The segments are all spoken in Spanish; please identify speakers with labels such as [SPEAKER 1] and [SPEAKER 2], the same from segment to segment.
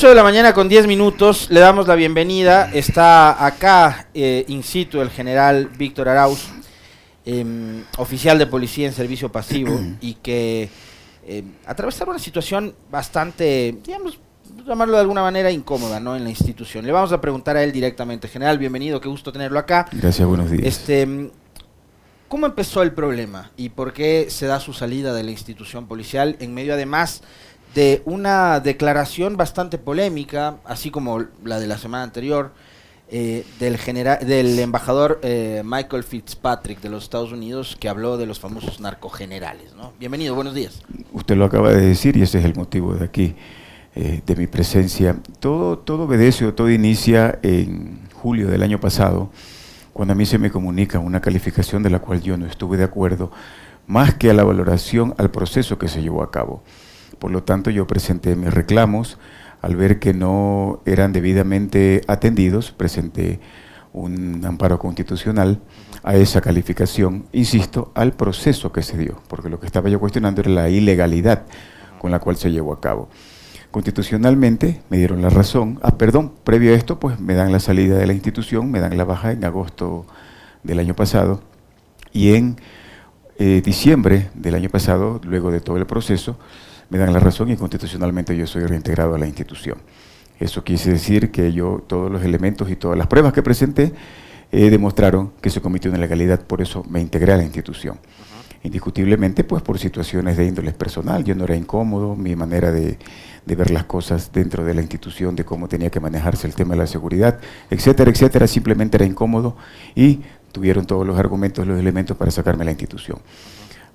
[SPEAKER 1] 8 de la mañana con 10 minutos, le damos la bienvenida. Está acá eh, in situ el general Víctor Arauz, em, oficial de policía en servicio pasivo, y que eh, una situación bastante, digamos, llamarlo de alguna manera incómoda, ¿no? En la institución. Le vamos a preguntar a él directamente. General, bienvenido, qué gusto tenerlo acá.
[SPEAKER 2] Gracias, buenos días.
[SPEAKER 1] Este, ¿Cómo empezó el problema y por qué se da su salida de la institución policial en medio además de una declaración bastante polémica, así como la de la semana anterior, eh, del, del embajador eh, Michael Fitzpatrick de los Estados Unidos que habló de los famosos narcogenerales. Bienvenido, buenos días.
[SPEAKER 2] Usted lo acaba de decir y ese es el motivo de aquí, eh, de mi presencia. Todo, todo obedece o todo inicia en julio del año pasado cuando a mí se me comunica una calificación de la cual yo no estuve de acuerdo, más que a la valoración al proceso que se llevó a cabo. Por lo tanto, yo presenté mis reclamos, al ver que no eran debidamente atendidos, presenté un amparo constitucional a esa calificación, insisto, al proceso que se dio, porque lo que estaba yo cuestionando era la ilegalidad con la cual se llevó a cabo. Constitucionalmente me dieron la razón. Ah, perdón, previo a esto, pues me dan la salida de la institución, me dan la baja en agosto del año pasado. Y en eh, diciembre del año pasado, luego de todo el proceso, me dan la razón y constitucionalmente yo soy reintegrado a la institución. Eso quise decir que yo, todos los elementos y todas las pruebas que presenté, eh, demostraron que se cometió una ilegalidad, por eso me integré a la institución indiscutiblemente pues por situaciones de índole personal. Yo no era incómodo, mi manera de, ver las cosas dentro de la institución, de cómo tenía que manejarse el tema de la seguridad, etcétera, etcétera, simplemente era incómodo y tuvieron todos los argumentos, los elementos para sacarme la institución.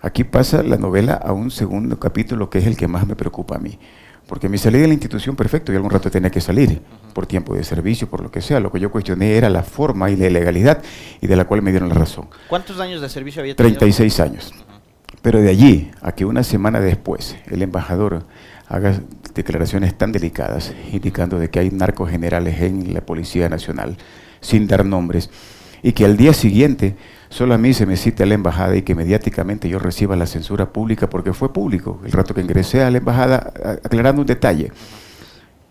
[SPEAKER 2] Aquí pasa la novela a un segundo capítulo que es el que más me preocupa a mí. Porque mi salida de la institución, perfecto, y algún rato tenía que salir, por tiempo de servicio, por lo que sea. Lo que yo cuestioné era la forma y la legalidad, y de la cual me dieron la razón.
[SPEAKER 1] ¿Cuántos años de servicio había tenido?
[SPEAKER 2] 36 años. Pero de allí a que una semana después el embajador haga declaraciones tan delicadas, indicando de que hay narcos generales en la Policía Nacional, sin dar nombres, y que al día siguiente solo a mí se me cita a la embajada y que mediáticamente yo reciba la censura pública porque fue público el rato que ingresé a la embajada aclarando un detalle.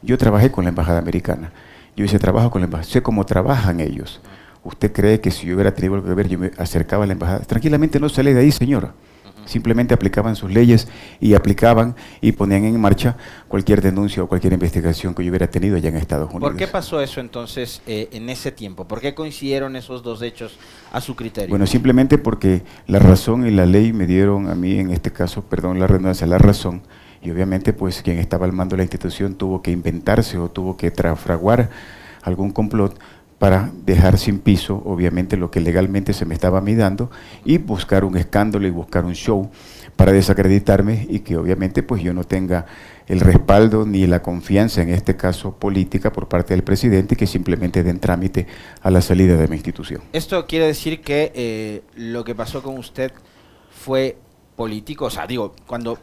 [SPEAKER 2] Yo trabajé con la embajada americana, yo hice trabajo con la embajada, sé cómo trabajan ellos. ¿Usted cree que si yo hubiera tenido algo que ver, yo me acercaba a la embajada? Tranquilamente no sale de ahí, señora. Simplemente aplicaban sus leyes y aplicaban y ponían en marcha cualquier denuncia o cualquier investigación que yo hubiera tenido allá en Estados Unidos.
[SPEAKER 1] ¿Por qué pasó eso entonces eh, en ese tiempo? ¿Por qué coincidieron esos dos hechos a su criterio?
[SPEAKER 2] Bueno, simplemente porque la razón y la ley me dieron a mí, en este caso, perdón la redundancia, la razón. Y obviamente, pues quien estaba al mando de la institución tuvo que inventarse o tuvo que trafraguar algún complot para dejar sin piso, obviamente, lo que legalmente se me estaba midando y buscar un escándalo y buscar un show para desacreditarme y que obviamente pues yo no tenga el respaldo ni la confianza, en este caso política, por parte del presidente, que simplemente den trámite a la salida de mi institución.
[SPEAKER 1] Esto quiere decir que eh, lo que pasó con usted fue político, o sea, digo, cuando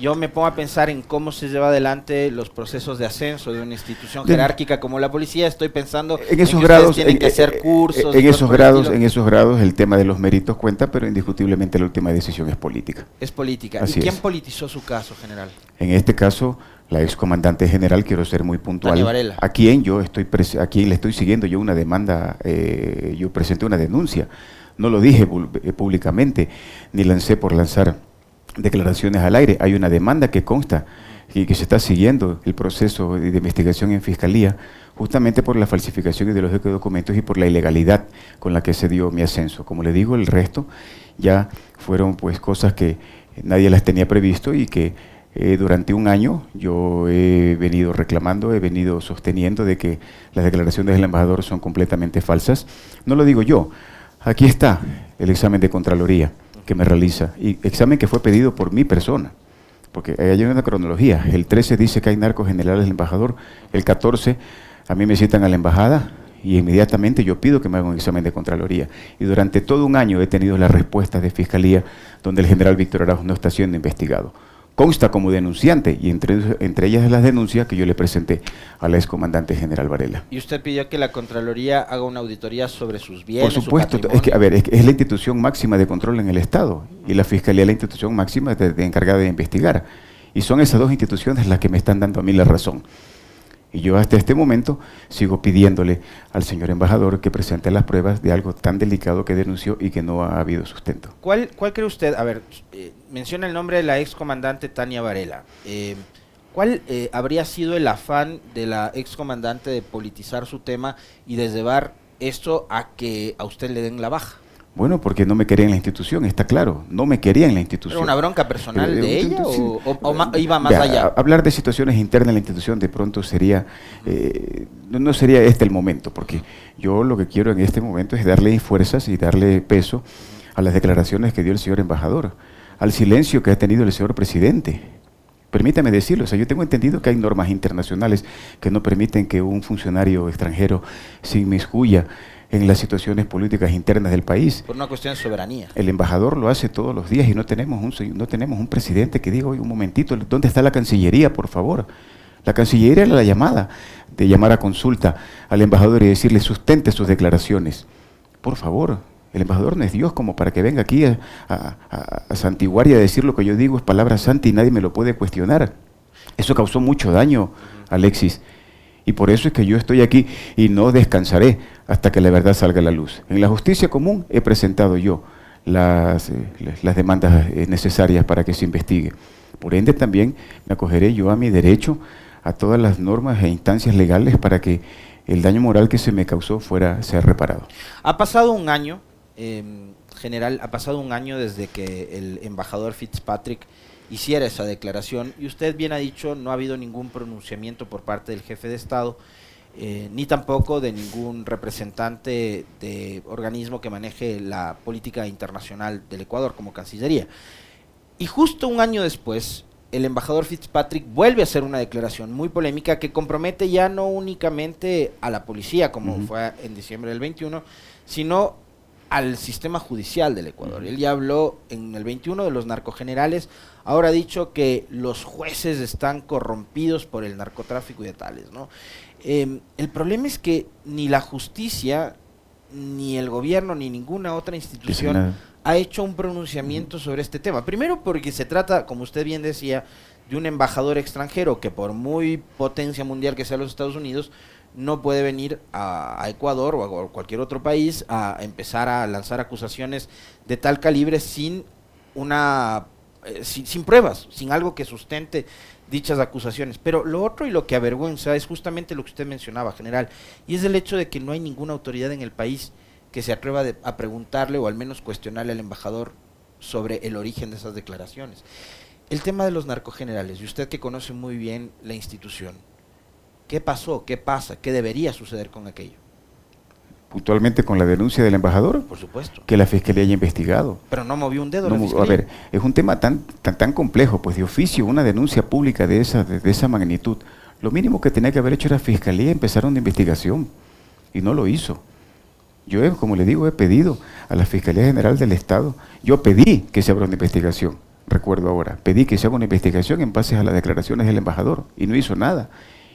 [SPEAKER 1] yo me pongo a pensar en cómo se lleva adelante los procesos de ascenso de una institución jerárquica como la policía, estoy pensando
[SPEAKER 2] en esos grados
[SPEAKER 1] tienen que hacer cursos
[SPEAKER 2] en esos grados en esos grados el tema de los méritos cuenta pero indiscutiblemente la última decisión es política.
[SPEAKER 1] Es política. Y quién politizó su caso general
[SPEAKER 2] en este caso la excomandante general quiero ser muy puntual a quien yo estoy a quien le estoy siguiendo yo una demanda eh, yo presenté una denuncia. No lo dije eh, públicamente ni lancé por lanzar declaraciones al aire. Hay una demanda que consta y que se está siguiendo el proceso de investigación en fiscalía justamente por la falsificación ideológica de documentos y por la ilegalidad con la que se dio mi ascenso. Como le digo, el resto ya fueron pues cosas que nadie las tenía previsto y que eh, durante un año yo he venido reclamando, he venido sosteniendo de que las declaraciones del embajador son completamente falsas. No lo digo yo, aquí está el examen de Contraloría que me realiza, y examen que fue pedido por mi persona, porque hay una cronología. El 13 dice que hay narcos generales del embajador, el 14 a mí me citan a la embajada y inmediatamente yo pido que me hagan un examen de Contraloría. Y durante todo un año he tenido las respuestas de Fiscalía donde el general Víctor Arauz no está siendo investigado consta como denunciante y entre, entre ellas las denuncias que yo le presenté al excomandante general Varela.
[SPEAKER 1] ¿Y usted pidió que la Contraloría haga una auditoría sobre sus bienes?
[SPEAKER 2] Por supuesto, es que, a ver, es, la institución máxima de control en el Estado y la Fiscalía es la institución máxima de, encargada de investigar. Y son esas dos instituciones las que me están dando a mí la razón. Y yo hasta este momento sigo pidiéndole al señor embajador que presente las pruebas de algo tan delicado que denunció y que no ha habido sustento.
[SPEAKER 1] ¿Cuál, cuál cree usted? A ver, eh, menciona el nombre de la excomandante Tania Varela. Eh, ¿Cuál eh, habría sido el afán de la excomandante de politizar su tema y de llevar esto a que a usted le den la baja?
[SPEAKER 2] Bueno, porque no me quería en la institución, está claro, no me quería en la institución.
[SPEAKER 1] ¿Era una bronca personal de ella o, iba más allá?
[SPEAKER 2] Hablar de situaciones internas en la institución de pronto sería, eh, no, sería este el momento, porque yo lo que quiero en este momento es darle fuerzas y darle peso a las declaraciones que dio el señor embajador, al silencio que ha tenido el señor presidente. Permítame decirlo, o sea, yo tengo entendido que hay normas internacionales que no permiten que un funcionario extranjero se inmiscuya en las situaciones políticas internas del país.
[SPEAKER 1] Por una cuestión de soberanía.
[SPEAKER 2] El embajador lo hace todos los días y no tenemos un, no tenemos un presidente que diga, oye, un momentito, ¿dónde está la Cancillería, por favor? La Cancillería era la llamada de llamar a consulta al embajador y decirle, sustente sus declaraciones. Por favor, el embajador no es Dios como para que venga aquí a, a, santiguar y a decir lo que yo digo es palabra santa y nadie me lo puede cuestionar. Eso causó mucho daño, Alexis. Y por eso es que yo estoy aquí y no descansaré hasta que la verdad salga a la luz. En la justicia común he presentado yo las, eh, las demandas eh, necesarias para que se investigue. Por ende también me acogeré yo a mi derecho, a todas las normas e instancias legales para que el daño moral que se me causó fuera ser reparado.
[SPEAKER 1] Ha pasado un año, em, general, ha pasado un año desde que el embajador Fitzpatrick hiciera esa declaración y usted bien ha dicho no ha habido ningún pronunciamiento por parte del jefe de Estado eh, ni tampoco de ningún representante de organismo que maneje la política internacional del Ecuador como Cancillería. Y justo un año después, el embajador Fitzpatrick vuelve a hacer una declaración muy polémica que compromete ya no únicamente a la policía, como fue en diciembre del 21, sino al sistema judicial del Ecuador. Él ya habló en el 21 de los narcogenerales, ahora ha dicho que los jueces están corrompidos por el narcotráfico y de tales, ¿no? Em, el problema es que ni la justicia, ni el gobierno, ni ninguna otra institución ha hecho un pronunciamiento sobre este tema. Primero porque se trata, como usted bien decía, de un embajador extranjero que por muy potencia mundial que sea los Estados Unidos, no puede venir a, Ecuador o a cualquier otro país a empezar a lanzar acusaciones de tal calibre sin una eh, sin, pruebas, sin algo que sustente dichas acusaciones. Pero lo otro y lo que avergüenza es justamente lo que usted mencionaba, general, y es el hecho de que no hay ninguna autoridad en el país que se atreva a preguntarle o al menos cuestionarle al embajador sobre el origen de esas declaraciones. El tema de los narcogenerales, y usted que conoce muy bien la institución, ¿qué pasó? ¿Qué pasa? ¿Qué debería suceder con aquello?
[SPEAKER 2] Puntualmente con la denuncia del embajador,
[SPEAKER 1] por supuesto,
[SPEAKER 2] que la fiscalía haya investigado.
[SPEAKER 1] Pero no movió un dedo.
[SPEAKER 2] a ver, es un tema tan, tan tan complejo, pues de oficio una denuncia pública de esa de, esa magnitud, lo mínimo que tenía que haber hecho la fiscalía empezar una investigación y no lo hizo. Yo, como le digo, he pedido a la Fiscalía General del Estado, yo pedí que se abra una investigación, recuerdo ahora, pedí que se haga una investigación en base a las declaraciones del embajador y no hizo nada.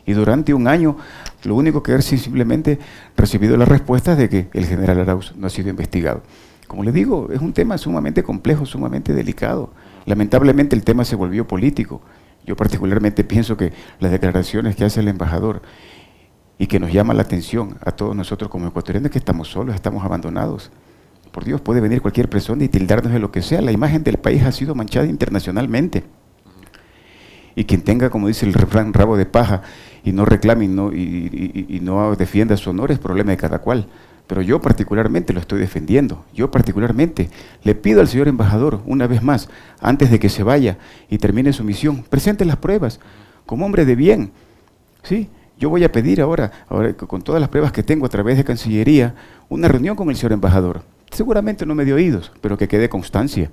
[SPEAKER 2] Y durante un año, lo único que he simplemente recibido la respuesta de que el general Arauz no ha sido investigado. Como le digo, es un tema sumamente complejo, sumamente delicado. Lamentablemente el tema se volvió político. Yo particularmente pienso que las declaraciones que hace el embajador y que nos llama la atención a todos nosotros como ecuatorianos que estamos solos, estamos abandonados. Por Dios, puede venir cualquier persona y tildarnos de lo que sea. La imagen del país ha sido manchada internacionalmente. Y quien tenga, como dice el refrán, rabo de paja y no reclame y no, defienda su honor es problema de cada cual. Pero yo particularmente lo estoy defendiendo. Yo particularmente le pido al señor embajador, una vez más, antes de que se vaya y termine su misión, presente las pruebas como hombre de bien. ¿Sí? Yo voy a pedir ahora, ahora, con todas las pruebas que tengo a través de Cancillería, una reunión con el señor embajador. Seguramente no me dio oídos, pero que quede constancia.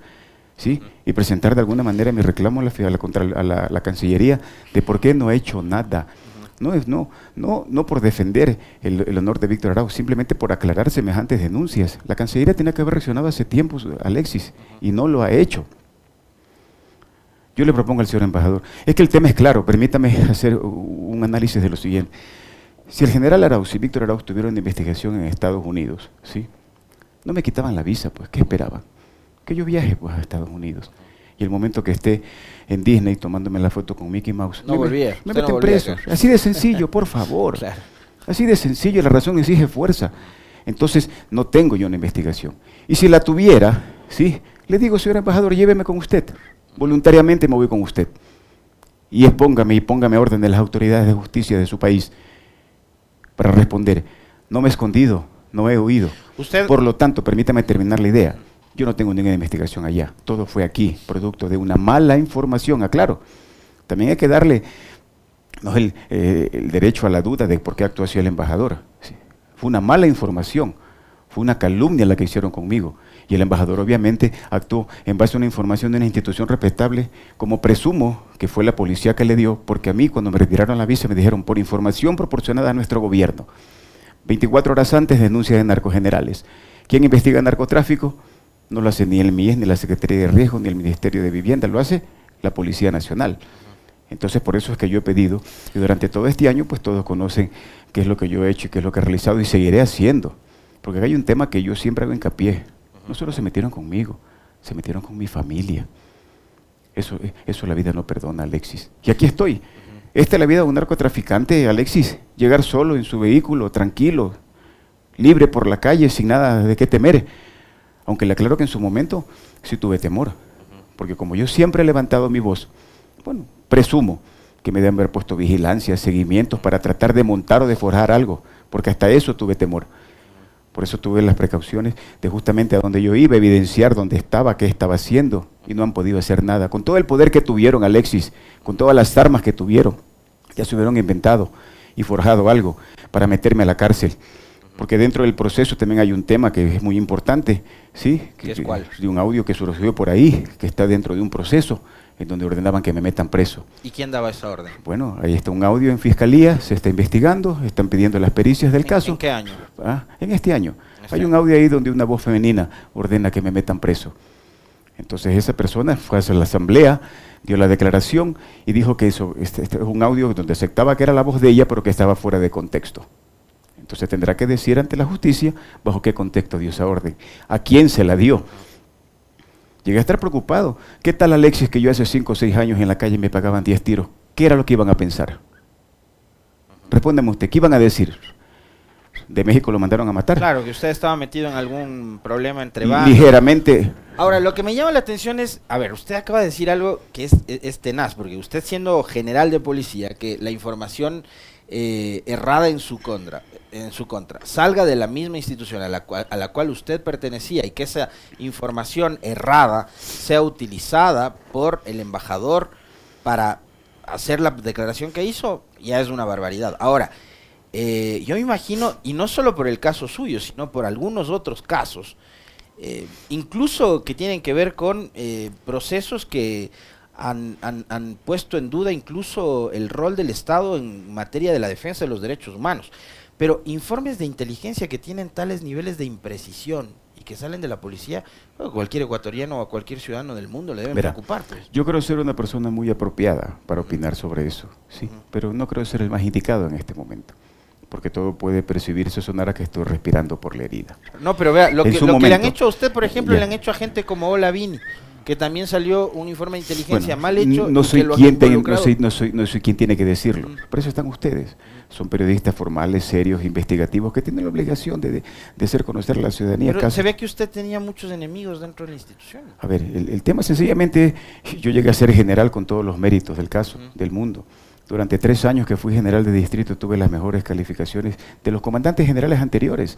[SPEAKER 2] Y presentar de alguna manera mi reclamo a la, a la Cancillería de por qué no he hecho nada no es no, no, no por defender el, honor de Víctor Arauz, simplemente por aclarar semejantes denuncias. La Cancillería tenía que haber reaccionado hace tiempo, Alexis, y no lo ha hecho. Yo le propongo al señor embajador, es que el tema es claro, permítame hacer un análisis de lo siguiente. Si el general Arauz y Víctor Arauz tuvieron investigación en Estados Unidos, ¿sí? No me quitaban la visa, pues, ¿qué esperaban? Que yo viaje pues, a Estados Unidos. Y el momento que esté en Disney tomándome la foto con Mickey Mouse,
[SPEAKER 1] No
[SPEAKER 2] me,
[SPEAKER 1] volvía,
[SPEAKER 2] me
[SPEAKER 1] no
[SPEAKER 2] meten
[SPEAKER 1] volvía
[SPEAKER 2] preso. Así de sencillo, por favor.
[SPEAKER 1] Claro.
[SPEAKER 2] Así de sencillo, la razón exige fuerza. Entonces, no tengo yo una investigación. Y si la tuviera, ¿sí? Le digo, señor embajador, lléveme con usted. Voluntariamente me voy con usted. Y expóngame y póngame orden de las autoridades de justicia de su país para responder. No me he escondido, no he huido.
[SPEAKER 1] Usted,
[SPEAKER 2] Por lo tanto, permítame terminar la idea. Yo no tengo ninguna investigación allá. Todo fue aquí, producto de una mala información, aclaro. También hay que darle no, el, eh, el derecho a la duda de por qué actuó así el embajador. Fue una mala información, fue una calumnia la que hicieron conmigo. Y el embajador obviamente actuó en base a una información de una institución respetable, como presumo que fue la policía que le dio, porque a mí cuando me retiraron la visa me dijeron por información proporcionada a nuestro gobierno. 24 horas antes denuncia de narcogenerales. ¿Quién investiga narcotráfico? No lo hace ni el MIES, ni la Secretaría de Riesgo, ni el Ministerio de Vivienda, lo hace la Policía Nacional. Entonces por eso es que yo he pedido, y durante todo este año pues todos conocen qué es lo que yo he hecho y qué es lo que he realizado y seguiré haciendo. Porque hay un tema que yo siempre hago hincapié. No solo se metieron conmigo, se metieron con mi familia. Eso, eh, eso la vida no perdona, Alexis. Y aquí estoy. Esta es la vida de un narcotraficante, Alexis. Llegar solo en su vehículo, tranquilo, libre por la calle, sin nada de qué temer. Aunque le aclaro que en su momento sí tuve temor. Porque como yo siempre he levantado mi voz, bueno, presumo que me deben haber puesto vigilancia, seguimientos para tratar de montar o de forjar algo. Porque hasta eso tuve temor. Por eso tuve las precauciones de justamente a donde yo iba, evidenciar dónde estaba, qué estaba haciendo, y no han podido hacer nada. Con todo el poder que tuvieron, Alexis, con todas las armas que tuvieron, ya se hubieron inventado y forjado algo para meterme a la cárcel. Porque dentro del proceso también hay un tema que es muy importante, ¿sí?
[SPEAKER 1] ¿Qué es cuál?
[SPEAKER 2] De un audio que surgió por ahí, que está dentro de un proceso en donde ordenaban que me metan preso.
[SPEAKER 1] ¿Y quién daba esa orden?
[SPEAKER 2] Bueno, ahí está un audio en fiscalía, se está investigando, están pidiendo las pericias del
[SPEAKER 1] ¿En-
[SPEAKER 2] caso.
[SPEAKER 1] ¿En qué año?
[SPEAKER 2] Ah, en este año.
[SPEAKER 1] Este
[SPEAKER 2] Hay un audio ahí donde una voz femenina ordena que me metan preso. Entonces esa persona fue a la asamblea, dio la declaración y dijo que eso este, este es un audio donde aceptaba que era la voz de ella, pero que estaba fuera de contexto. Entonces tendrá que decir ante la justicia bajo qué contexto dio esa orden, a quién se la dio. Llegué a estar preocupado. ¿Qué tal Alexis que yo hace 5 o 6 años en la calle me pagaban 10 tiros? ¿Qué era lo que iban a pensar? Respóndeme usted, ¿qué iban a decir? ¿De México lo mandaron a matar?
[SPEAKER 1] Claro, que usted estaba metido en algún problema entre bandas.
[SPEAKER 2] Ligeramente,
[SPEAKER 1] Ahora, lo que me llama la atención es, a ver, usted acaba de decir algo que es, es- es tenaz, porque usted siendo general de policía, que la información eh, errada en su contra, en su contra, salga de la misma institución a la, cual, a la cual usted pertenecía y que esa información errada sea utilizada por el embajador para hacer la declaración que hizo, ya es una barbaridad. Ahora, eh, yo me imagino, y no solo por el caso suyo, sino por algunos otros casos, eh, incluso que tienen que ver con eh, procesos que han, han- han puesto en duda incluso el rol del Estado en materia de la defensa de los derechos humanos. Pero informes de inteligencia que tienen tales niveles de imprecisión y que salen de la policía, cualquier ecuatoriano o a cualquier ciudadano del mundo le deben
[SPEAKER 2] Verá,
[SPEAKER 1] preocupar. pues.
[SPEAKER 2] yo creo ser una persona muy apropiada para opinar sobre eso, sí, pero no creo ser el más indicado en este momento, porque todo puede percibirse sonar a que estoy respirando por la herida.
[SPEAKER 1] No, pero vea, lo, que, lo que le han hecho a usted, por ejemplo,
[SPEAKER 2] Ya.
[SPEAKER 1] le han hecho a gente como Olavini, que también salió un informe de inteligencia
[SPEAKER 2] Bueno,
[SPEAKER 1] mal hecho.
[SPEAKER 2] No soy, quien te- no, soy, no, soy, no soy quien tiene que decirlo.
[SPEAKER 1] Mm.
[SPEAKER 2] Por eso están ustedes. Son periodistas formales, serios, investigativos, que tienen la obligación de, de, de hacer conocer a la ciudadanía.
[SPEAKER 1] Pero
[SPEAKER 2] casos-
[SPEAKER 1] se ve que usted tenía muchos enemigos dentro de la institución.
[SPEAKER 2] A ver, el, el tema sencillamente, yo llegué a ser general con todos los méritos del caso, del mundo. Durante tres años que fui general de distrito tuve las mejores calificaciones de los comandantes generales anteriores.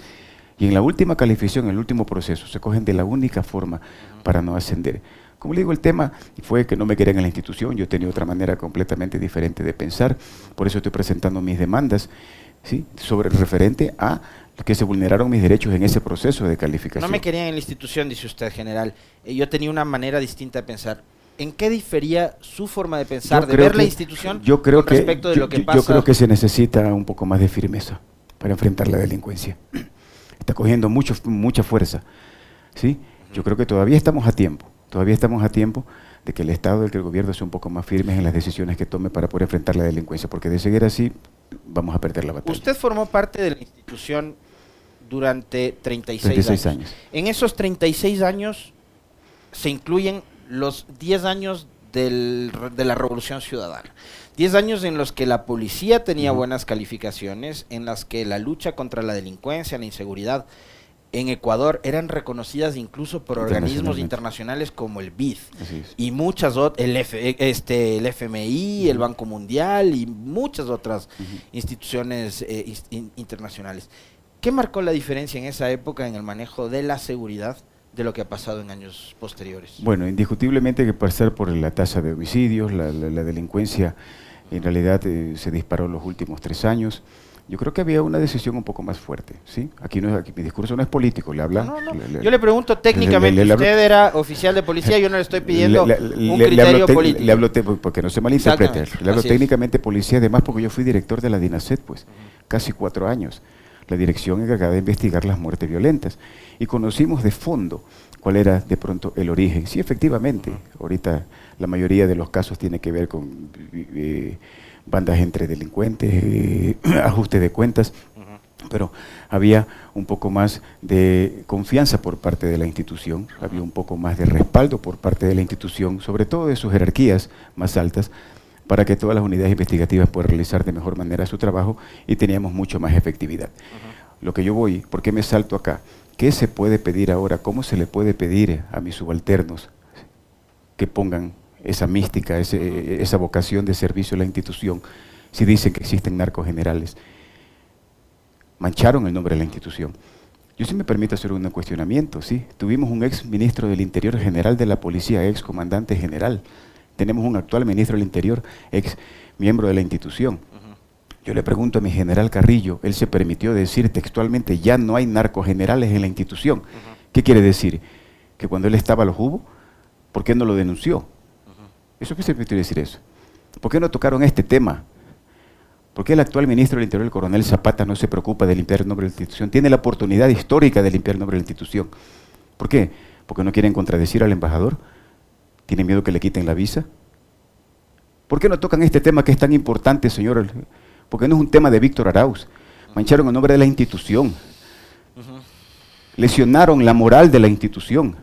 [SPEAKER 2] Y en la última calificación, en el último proceso, se cogen de la única forma para no ascender. Como le digo, el tema fue que no me querían en la institución, yo tenía otra manera completamente diferente de pensar, por eso estoy presentando mis demandas, ¿sí? sobre referente a que se vulneraron mis derechos en ese proceso de calificación.
[SPEAKER 1] No me querían en la institución, dice usted, general. Eh, Yo tenía una manera distinta de pensar. ¿En qué difería su forma de pensar, de ver la institución
[SPEAKER 2] yo creo
[SPEAKER 1] con
[SPEAKER 2] que,
[SPEAKER 1] respecto de
[SPEAKER 2] yo,
[SPEAKER 1] lo que pasa?
[SPEAKER 2] yo creo que se necesita un poco más de firmeza para enfrentar la delincuencia. Está cogiendo mucho, mucha fuerza. ¿sí? Yo creo que todavía estamos a tiempo, todavía estamos a tiempo de que el Estado y que el gobierno sea un poco más firmes en las decisiones que tome para poder enfrentar la delincuencia, porque de seguir así vamos a perder la batalla.
[SPEAKER 1] Usted formó parte de la institución durante 36,
[SPEAKER 2] 36
[SPEAKER 1] años.
[SPEAKER 2] años.
[SPEAKER 1] En esos 36 años se incluyen los 10 años del, de la Revolución Ciudadana. 10 años en los que la policía tenía buenas calificaciones, en las que la lucha contra la delincuencia, la inseguridad en Ecuador eran reconocidas incluso por organismos internacionales como el BID y muchas otras, el, este, el FMI, el Banco Mundial y muchas otras instituciones eh, internacionales. ¿Qué marcó la diferencia en esa época en el manejo de la seguridad de lo que ha pasado en años posteriores?
[SPEAKER 2] Bueno, indiscutiblemente que pasar por la tasa de homicidios, la, delincuencia en realidad eh, se disparó en los últimos tres años. Yo creo que había una decisión un poco más fuerte, ¿sí? Aquí, no, aquí mi discurso no es político, le habla...
[SPEAKER 1] No, no, yo le pregunto técnicamente, usted era oficial de policía, yo no le estoy pidiendo un criterio político.
[SPEAKER 2] Le hablo, porque no se malinterprete, le hablo técnicamente policía, además porque yo fui director de la DINASET, pues, casi cuatro años, la dirección encargada de investigar las muertes violentas, y conocimos de fondo cuál era de pronto el origen. Sí, efectivamente, ahorita la mayoría de los casos tiene que ver con... Eh, bandas entre delincuentes, eh, ajuste de cuentas, pero había un poco más de confianza por parte de la institución, había un poco más de respaldo por parte de la institución, sobre todo de sus jerarquías más altas, para que todas las unidades investigativas puedan realizar de mejor manera su trabajo y teníamos mucho más efectividad. Lo que yo voy, ¿por qué me salto acá? ¿Qué se puede pedir ahora? ¿Cómo se le puede pedir a mis subalternos que pongan esa mística, esa vocación de servicio a la institución, si dicen que existen narcos generales. Mancharon el nombre de la institución. Yo sí me permito hacer un cuestionamiento, ¿sí? Tuvimos un ex ministro del Interior general de la policía, ex comandante general. Tenemos un actual ministro del Interior, ex miembro de la institución. Yo le pregunto a mi general Carrillo, él se permitió decir textualmente, ya no hay narcos generales en la institución. ¿Qué quiere decir? Que cuando él estaba los hubo, ¿por qué no lo denunció? ¿Eso qué se quiere decir eso? ¿Por qué no tocaron este tema? ¿Por qué el actual ministro del Interior, el coronel Zapata, no se preocupa de limpiar el nombre de la institución? Tiene la oportunidad histórica de limpiar el nombre de la institución. ¿Por qué? ¿Porque no quieren contradecir al embajador? ¿Tienen miedo que le quiten la visa? ¿Por qué no tocan este tema que es tan importante, señor? Porque no es un tema de Víctor Arauz. Mancharon el nombre de la institución. Lesionaron la moral de la institución.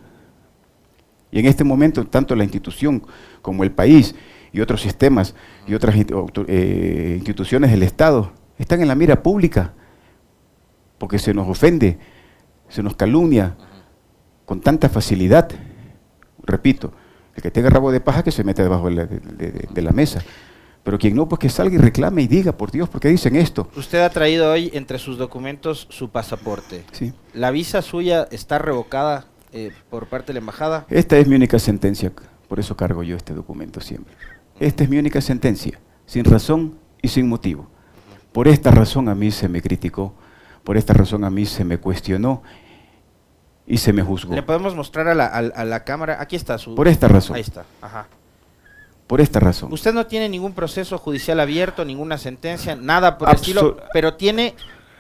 [SPEAKER 2] Y en este momento, tanto la institución como el país y otros sistemas y otras eh, instituciones del Estado están en la mira pública porque se nos ofende, se nos calumnia con tanta facilidad. Repito, el que tenga rabo de paja que se mete debajo de la, de la mesa. Pero quien no, pues que salga y reclame y diga, por Dios, ¿por qué dicen esto?
[SPEAKER 1] Usted ha traído hoy entre sus documentos su pasaporte.
[SPEAKER 2] Sí.
[SPEAKER 1] ¿La visa suya está revocada eh, por parte de la embajada?
[SPEAKER 2] Esta es mi única sentencia, por eso cargo yo este documento siempre. Esta es mi única sentencia, sin razón y sin motivo. Por esta razón a mí se me criticó, por esta razón a mí se me cuestionó y se me juzgó.
[SPEAKER 1] ¿Le podemos mostrar a la, cámara? Aquí está su...
[SPEAKER 2] Por esta razón.
[SPEAKER 1] Ahí está, ajá.
[SPEAKER 2] Por esta razón.
[SPEAKER 1] Usted no tiene ningún proceso judicial abierto, ninguna sentencia, nada por el estilo, pero tiene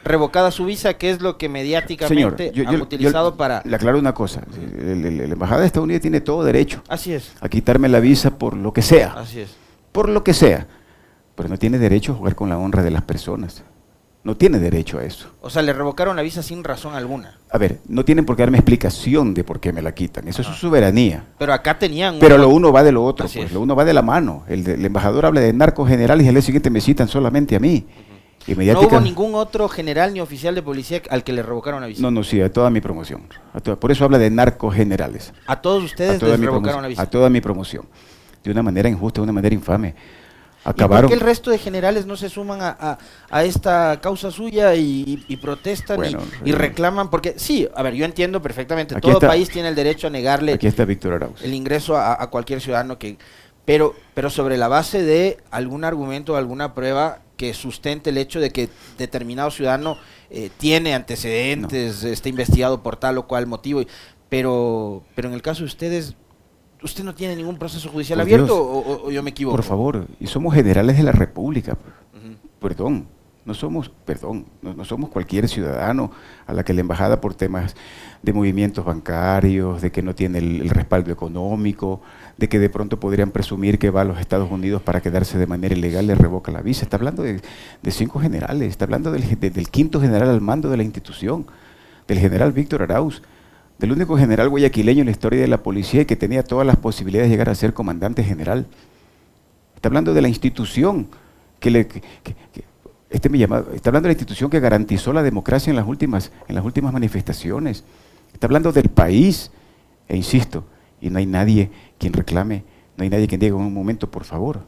[SPEAKER 1] revocada su visa, que es lo que mediáticamente han utilizado para...
[SPEAKER 2] Le aclaro una cosa, la Embajada de Estados Unidos tiene todo derecho
[SPEAKER 1] Así es.
[SPEAKER 2] a quitarme la visa por lo que sea.
[SPEAKER 1] Así es.
[SPEAKER 2] Por lo que sea. Pero no tiene derecho a jugar con la honra de las personas. No tiene derecho a eso.
[SPEAKER 1] O sea, le revocaron la visa sin razón alguna.
[SPEAKER 2] A ver, no tienen por qué darme explicación de por qué me la quitan. Eso es su soberanía.
[SPEAKER 1] Pero acá tenían...
[SPEAKER 2] Pero lo uno va de lo otro, pues. Lo uno va de la mano. El, embajador habla de narcos generales y al día siguiente me citan solamente a mí.
[SPEAKER 1] No hubo ningún otro general ni oficial de policía al que le revocaron la visa.
[SPEAKER 2] No, no, sí, a toda mi promoción. por eso habla de narcos generales.
[SPEAKER 1] A todos ustedes les revocaron la visa.
[SPEAKER 2] A toda mi promoción. De una manera injusta, de una manera infame. Acabaron.
[SPEAKER 1] ¿Y por qué el resto de generales no se suman a, esta causa suya y, protestan y, reclaman? Porque sí, a ver, yo entiendo perfectamente, todo país tiene el derecho a negarle
[SPEAKER 2] aquí está Víctor
[SPEAKER 1] el ingreso a, cualquier ciudadano que... Pero, pero sobre la base de algún argumento, alguna prueba que sustente el hecho de que determinado ciudadano eh, tiene antecedentes, está investigado por tal o cual motivo, pero, pero en el caso de ustedes, ¿usted no tiene ningún proceso judicial abierto o, yo me equivoco?
[SPEAKER 2] Por favor, y somos generales de la República, perdón, no somos, perdón, no, somos cualquier ciudadano a la que la embajada por temas de movimientos bancarios, de que no tiene el respaldo económico, de que de pronto podrían presumir que va a los Estados Unidos para quedarse de manera ilegal, le revoca la visa. Está hablando de, cinco generales, está hablando del, quinto general al mando de la institución, del general Víctor Arauz, del único general guayaquileño en la historia de la policía y que tenía todas las posibilidades de llegar a ser comandante general. Está hablando de la institución que le... este me llama, está hablando de la institución que garantizó la democracia en las últimas, en las últimas manifestaciones. Está hablando del país. E insisto, y no hay nadie quien reclame, no hay nadie quien diga en un momento, por favor,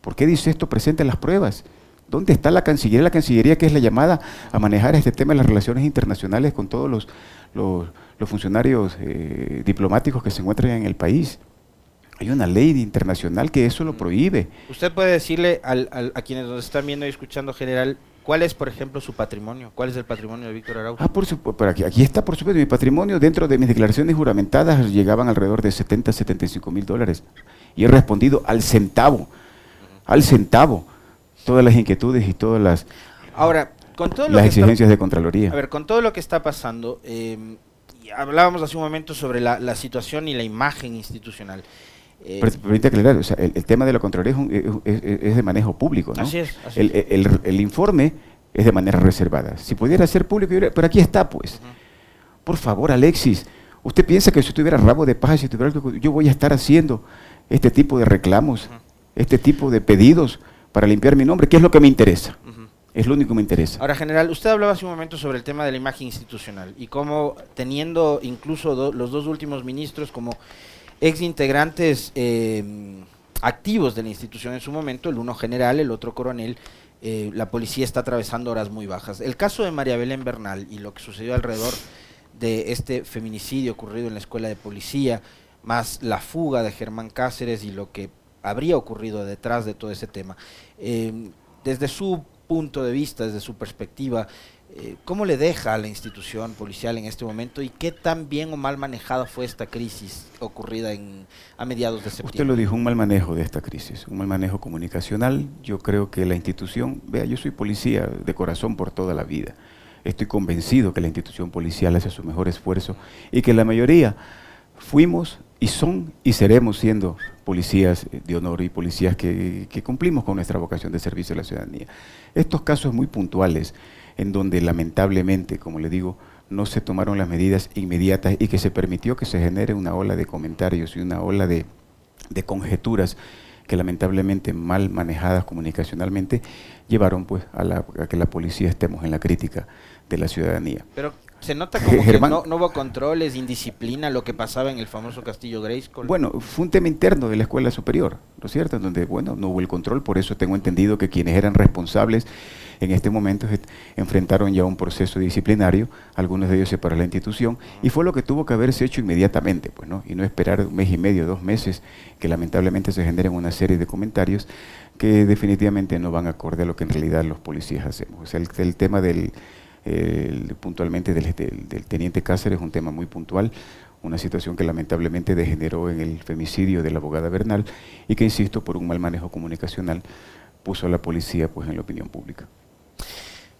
[SPEAKER 2] ¿por qué dice esto? Presente las pruebas. ¿Dónde está la Cancillería? La Cancillería que es la llamada a manejar este tema de las relaciones internacionales con todos los, los, funcionarios eh, diplomáticos que se encuentran en el país. Hay una ley internacional que eso lo prohíbe.
[SPEAKER 1] Usted puede decirle a quienes nos están viendo y escuchando, general, ¿cuál es, por ejemplo, su patrimonio? ¿Cuál es el patrimonio de Víctor Araujo?
[SPEAKER 2] Ah, por supuesto, aquí, aquí, está, por supuesto, mi patrimonio dentro de mis declaraciones juramentadas llegaban alrededor de 70, 75 mil dólares. Y he respondido al centavo, al centavo, todas las inquietudes y todas las...
[SPEAKER 1] Ahora, con todo
[SPEAKER 2] las exigencias de Contraloría.
[SPEAKER 1] A ver, con todo lo que está pasando, eh, hablábamos hace un momento sobre la, situación y la imagen institucional.
[SPEAKER 2] Eh, aclarar, o sea, el, tema de la Contraloría es, de manejo público, ¿no?
[SPEAKER 1] Así es.
[SPEAKER 2] el, informe es de manera reservada. Si pudiera ser público, pero aquí está, pues. Por favor, Alexis, ¿usted piensa que si tuviera rabo de paja, si tuviera yo voy a estar haciendo este tipo de reclamos, este tipo de pedidos para limpiar mi nombre? ¿Qué es lo que me interesa? Es lo único que me interesa.
[SPEAKER 1] Ahora, general, usted hablaba hace un momento sobre el tema de la imagen institucional y cómo teniendo incluso los dos últimos ministros como ex integrantes eh, activos de la institución en su momento, el uno general, el otro coronel, eh, la policía está atravesando horas muy bajas. El caso de María Belén Bernal y lo que sucedió alrededor de este feminicidio ocurrido en la escuela de policía, más la fuga de Germán Cáceres y lo que habría ocurrido detrás de todo ese tema. Eh, desde su punto de vista, desde su perspectiva, eh, ¿cómo le deja a la institución policial en este momento y qué tan bien o mal manejada fue esta crisis ocurrida en, a mediados de septiembre?
[SPEAKER 2] Usted lo dijo, un mal manejo de esta crisis, un mal manejo comunicacional. Yo creo que la institución, vea, yo soy policía de corazón por toda la vida. Estoy convencido que la institución policial hace su mejor esfuerzo y que la mayoría fuimos y son y seremos siendo policías de honor y policías que, cumplimos con nuestra vocación de servicio a la ciudadanía. Estos casos muy puntuales, en donde lamentablemente, como le digo, no se tomaron las medidas inmediatas y que se permitió que se genere una ola de comentarios y una ola de, conjeturas que lamentablemente mal manejadas comunicacionalmente llevaron pues a, a, que la policía estemos en la crítica de la ciudadanía.
[SPEAKER 1] Se nota como que no, hubo controles, indisciplina, lo que pasaba en el famoso Castillo Grayskull.
[SPEAKER 2] Bueno, fue un tema interno de la escuela superior, ¿no es cierto? En donde, bueno, no hubo el control, por eso tengo entendido que quienes eran responsables en este momento enfrentaron ya un proceso disciplinario, algunos de ellos se la institución, y fue lo que tuvo que haberse hecho inmediatamente, pues, ¿no? Y no esperar un mes y medio, dos meses, que lamentablemente se generen una serie de comentarios que definitivamente no van acorde a lo que en realidad los policías hacemos. O sea, el tema del puntualmente del, teniente Cáceres, un tema muy puntual, una situación que lamentablemente degeneró en el femicidio de la abogada Bernal y que, insisto, por un mal manejo comunicacional puso a la policía pues, en la opinión pública.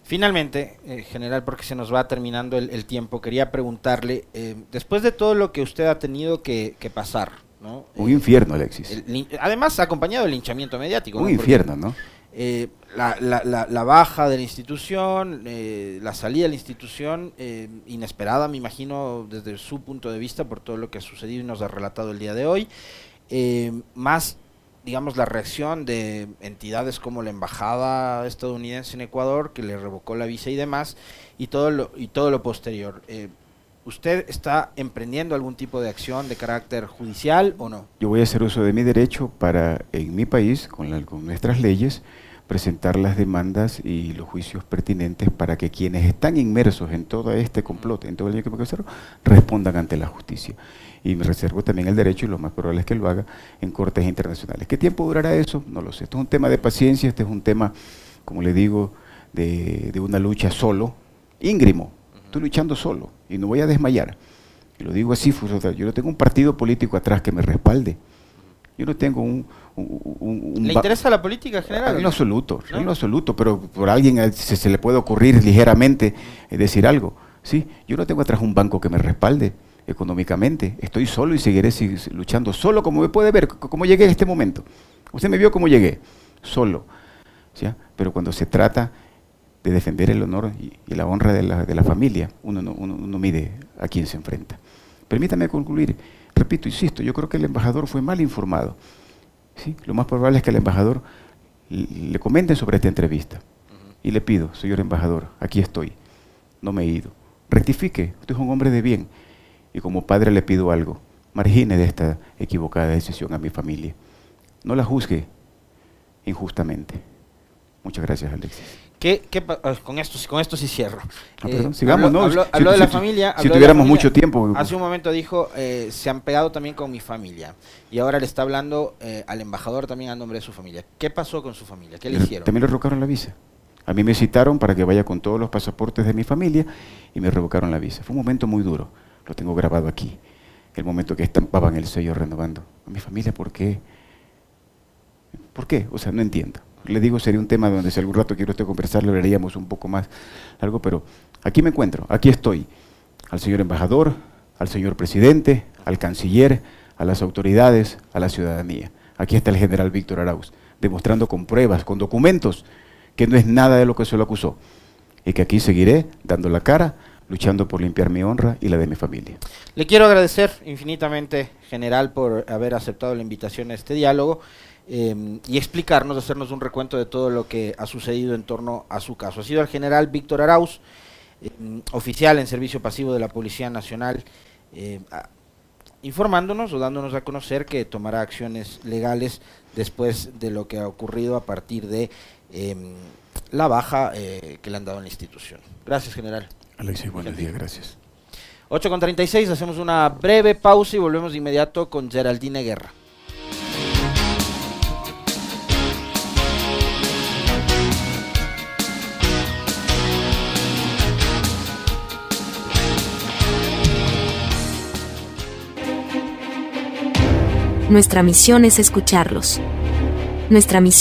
[SPEAKER 1] Finalmente, eh, general, porque se nos va terminando el, tiempo, quería preguntarle, eh, después de todo lo que usted ha tenido que, pasar, ¿no?
[SPEAKER 2] Un infierno, Alexis.
[SPEAKER 1] además, acompañado del linchamiento mediático.
[SPEAKER 2] Un infierno, ¿no?
[SPEAKER 1] Eh, la, la, la, baja de la institución, eh, la salida de la institución, eh, inesperada, me imagino, desde su punto de vista, por todo lo que ha sucedido y nos ha relatado el día de hoy, eh, más, digamos, la reacción de entidades como la Embajada estadounidense en Ecuador, que le revocó la visa y demás, y todo lo, y todo lo posterior. ¿Usted está emprendiendo algún tipo de acción de carácter judicial o no?
[SPEAKER 2] Yo voy a hacer uso de mi derecho para, en mi país, con, con nuestras leyes, presentar las demandas y los juicios pertinentes para que quienes están inmersos en todo este complot, en todo el que respondan ante la justicia. Y me reservo también el derecho, y lo más probable es que lo haga, en cortes internacionales. ¿Qué tiempo durará eso? No lo sé. Esto es un tema de paciencia, este es un tema, como le digo, de, una lucha solo, íngrimo. Estoy luchando solo y no voy a desmayar. Y lo digo así, yo no tengo un partido político atrás que me respalde. Yo no tengo un,
[SPEAKER 1] ¿Le interesa la política general?
[SPEAKER 2] En absoluto, en lo absoluto, pero por alguien se, se le puede ocurrir ligeramente eh, decir algo. Sí, yo no tengo atrás un banco que me respalde económicamente. Estoy solo y seguiré luchando solo, como me puede ver, como llegué en este momento. Usted me vio cómo llegué, solo. ¿sí? Pero cuando se trata de defender el honor y, la honra de la, de la familia, uno no, uno, uno mide a quién se enfrenta. Permítame concluir. Repito, insisto, yo creo que el embajador fue mal informado. ¿sí? Lo más probable es que el embajador le comente sobre esta entrevista. Y le pido, señor embajador, aquí estoy, no me he ido. Rectifique, usted es un hombre de bien. Y como padre le pido algo, margine de esta equivocada decisión a mi familia. No la juzgue injustamente. Muchas gracias, Alexis.
[SPEAKER 1] ¿Qué, ah, con, esto, con esto sí cierro.
[SPEAKER 2] Ah, eh, sigamos, ¿no?
[SPEAKER 1] Habló, de la familia.
[SPEAKER 2] Si tuviéramos mucho tiempo.
[SPEAKER 1] Hace un momento dijo, eh, se han pegado también con mi familia. Y ahora le está hablando eh, al embajador también a nombre de su familia. ¿Qué pasó con su familia? ¿Qué le hicieron?
[SPEAKER 2] También le revocaron la visa. A mí me citaron para que vaya con todos los pasaportes de mi familia y me revocaron la visa. Fue un momento muy duro. Lo tengo grabado aquí. El momento que estampaban el sello renovando. A mi familia, ¿por qué? ¿Por qué? O sea, no entiendo le digo, sería un tema donde si algún rato quiere usted conversar, lo veríamos un poco más algo, pero aquí me encuentro, aquí estoy, al señor embajador, al señor presidente, al canciller, a las autoridades, a la ciudadanía. Aquí está el general Víctor Arauz, demostrando con pruebas, con documentos, que no es nada de lo que se lo acusó, y que aquí seguiré dando la cara, luchando por limpiar mi honra y la de mi familia.
[SPEAKER 1] Le quiero agradecer infinitamente, general, por haber aceptado la invitación a este diálogo. Em, y explicarnos, hacernos un recuento de todo lo que ha sucedido en torno a su caso. Ha sido el general Víctor Arauz, em, oficial en servicio pasivo de la Policía Nacional, em, informándonos o dándonos a conocer que tomará acciones legales después de lo que ha ocurrido a partir de la baja eh, que le han dado en la institución. Gracias, general.
[SPEAKER 2] Alexis, buenos días, gracias.
[SPEAKER 1] 8 con 36, hacemos una breve pausa y volvemos de inmediato con Geraldine Guerra.
[SPEAKER 3] Nuestra misión es escucharlos. Nuestra misión